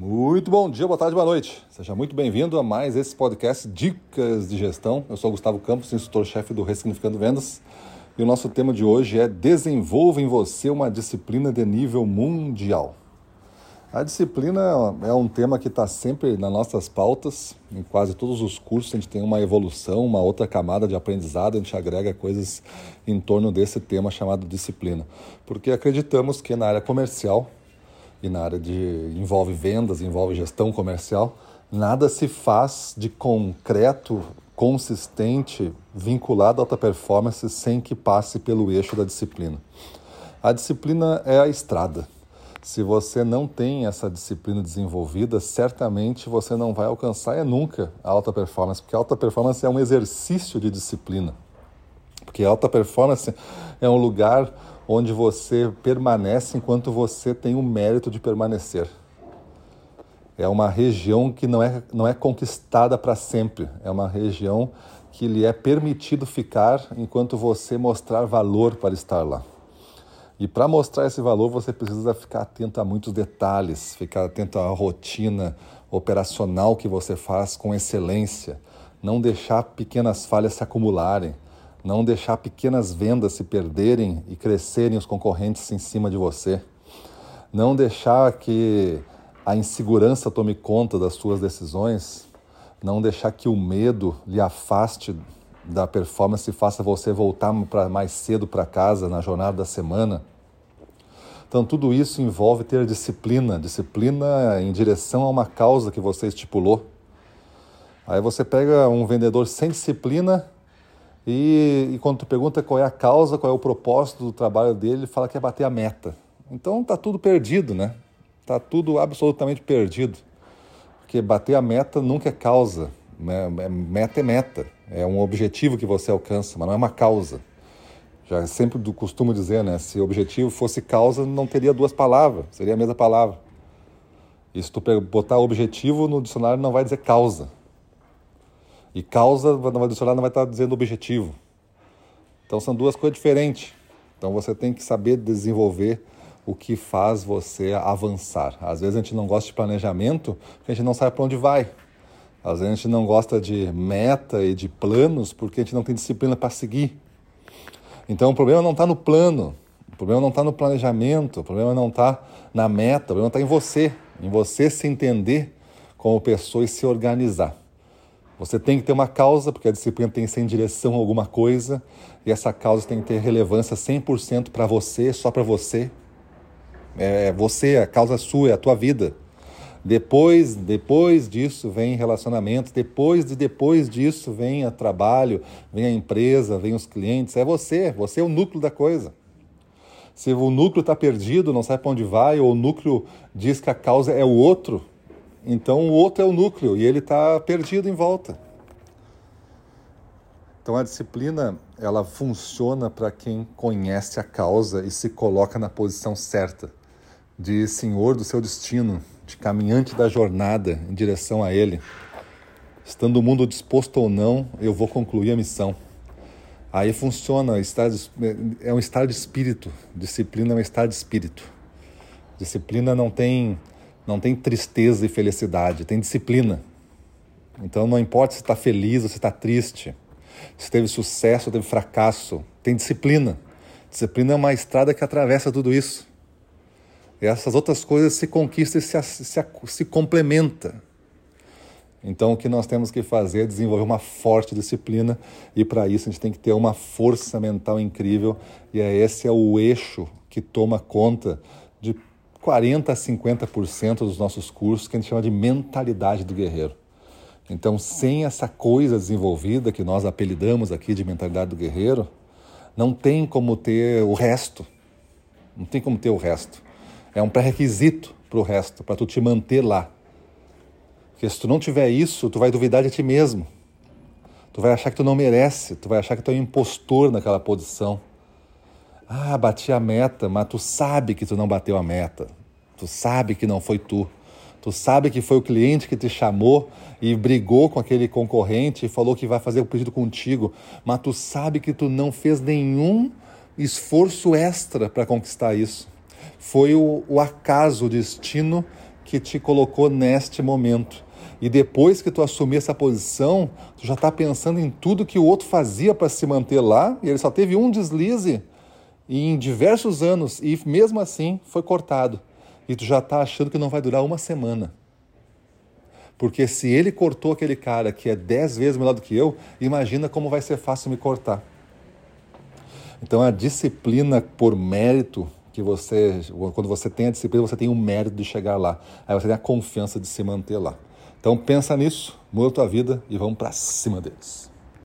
Muito bom dia, boa tarde, boa noite. Seja muito bem-vindo a mais esse podcast Dicas de Gestão. Eu sou Gustavo Campos, instrutor-chefe do Ressignificando Vendas. E o nosso tema de hoje é Desenvolva em você uma disciplina de nível mundial. A disciplina é um tema que está sempre nas nossas pautas, em quase todos os cursos a gente tem uma evolução, uma outra camada de aprendizado, a gente agrega coisas em torno desse tema chamado disciplina. Porque acreditamos que na área comercial e na área de envolve vendas, envolve gestão comercial, nada se faz de concreto, consistente, vinculado à alta performance sem que passe pelo eixo da disciplina. A disciplina é a estrada. Se você não tem essa disciplina desenvolvida, certamente você não vai alcançar é nunca a alta performance, porque a alta performance é um exercício de disciplina. Porque a alta performance é um lugar onde você permanece enquanto você tem o mérito de permanecer. É uma região que não é, não é conquistada para sempre, é uma região que lhe é permitido ficar enquanto você mostrar valor para estar lá. E para mostrar esse valor, você precisa ficar atento a muitos detalhes, ficar atento à rotina operacional que você faz com excelência, não deixar pequenas falhas se acumularem não deixar pequenas vendas se perderem e crescerem os concorrentes em cima de você, não deixar que a insegurança tome conta das suas decisões, não deixar que o medo lhe afaste da performance e faça você voltar para mais cedo para casa na jornada da semana. Então, tudo isso envolve ter disciplina, disciplina em direção a uma causa que você estipulou. Aí você pega um vendedor sem disciplina e, e, quando tu pergunta qual é a causa, qual é o propósito do trabalho dele, ele fala que é bater a meta. Então tá tudo perdido, né? Tá tudo absolutamente perdido. Porque bater a meta nunca é causa. Né? É, meta é meta. É um objetivo que você alcança, mas não é uma causa. Já sempre do costumo dizer, né? Se objetivo fosse causa, não teria duas palavras, seria a mesma palavra. E se tu botar objetivo no dicionário, não vai dizer causa. E causa, no dicionário não vai estar dizendo objetivo. Então são duas coisas diferentes. Então você tem que saber desenvolver o que faz você avançar. Às vezes a gente não gosta de planejamento porque a gente não sabe para onde vai. Às vezes a gente não gosta de meta e de planos porque a gente não tem disciplina para seguir. Então o problema não está no plano, o problema não está no planejamento, o problema não está na meta, o problema está em você, em você se entender como pessoa e se organizar. Você tem que ter uma causa, porque a disciplina tem que ser em direção a alguma coisa, e essa causa tem que ter relevância 100% para você, só para você. É você, a causa é sua, é a tua vida. Depois, depois disso vem relacionamento, depois de depois disso vem o trabalho, vem a empresa, vem os clientes, é você, você é o núcleo da coisa. Se o núcleo está perdido, não sabe para onde vai, ou o núcleo diz que a causa é o outro, então o outro é o núcleo e ele está perdido em volta. Então a disciplina ela funciona para quem conhece a causa e se coloca na posição certa de senhor do seu destino, de caminhante da jornada em direção a ele. Estando o mundo disposto ou não, eu vou concluir a missão. Aí funciona, é um estado de espírito. Disciplina é um estado de espírito. Disciplina não tem não tem tristeza e felicidade, tem disciplina. Então não importa se está feliz ou se está triste, se teve sucesso ou teve fracasso, tem disciplina. Disciplina é uma estrada que atravessa tudo isso. E essas outras coisas se conquistam e se, se, se complementam. Então, o que nós temos que fazer é desenvolver uma forte disciplina, e para isso a gente tem que ter uma força mental incrível, e é esse é o eixo que toma conta de 40 a 50% dos nossos cursos que a gente chama de mentalidade do guerreiro. Então, sem essa coisa desenvolvida que nós apelidamos aqui de mentalidade do guerreiro, não tem como ter o resto. Não tem como ter o resto. É um pré-requisito para o resto, para tu te manter lá. Porque se tu não tiver isso, tu vai duvidar de ti mesmo. Tu vai achar que tu não merece, tu vai achar que tu é um impostor naquela posição. Ah, bati a meta, mas tu sabe que tu não bateu a meta. Tu sabe que não foi tu. Tu sabe que foi o cliente que te chamou e brigou com aquele concorrente e falou que vai fazer o pedido contigo, mas tu sabe que tu não fez nenhum esforço extra para conquistar isso. Foi o, o acaso, o destino que te colocou neste momento. E depois que tu assumir essa posição, tu já está pensando em tudo que o outro fazia para se manter lá, e ele só teve um deslize em diversos anos, e mesmo assim foi cortado. E tu já está achando que não vai durar uma semana. Porque se ele cortou aquele cara que é dez vezes melhor do que eu, imagina como vai ser fácil me cortar. Então a disciplina por mérito que você, quando você tem a disciplina, você tem o mérito de chegar lá. Aí você tem a confiança de se manter lá. Então pensa nisso, muda a tua vida e vamos para cima deles.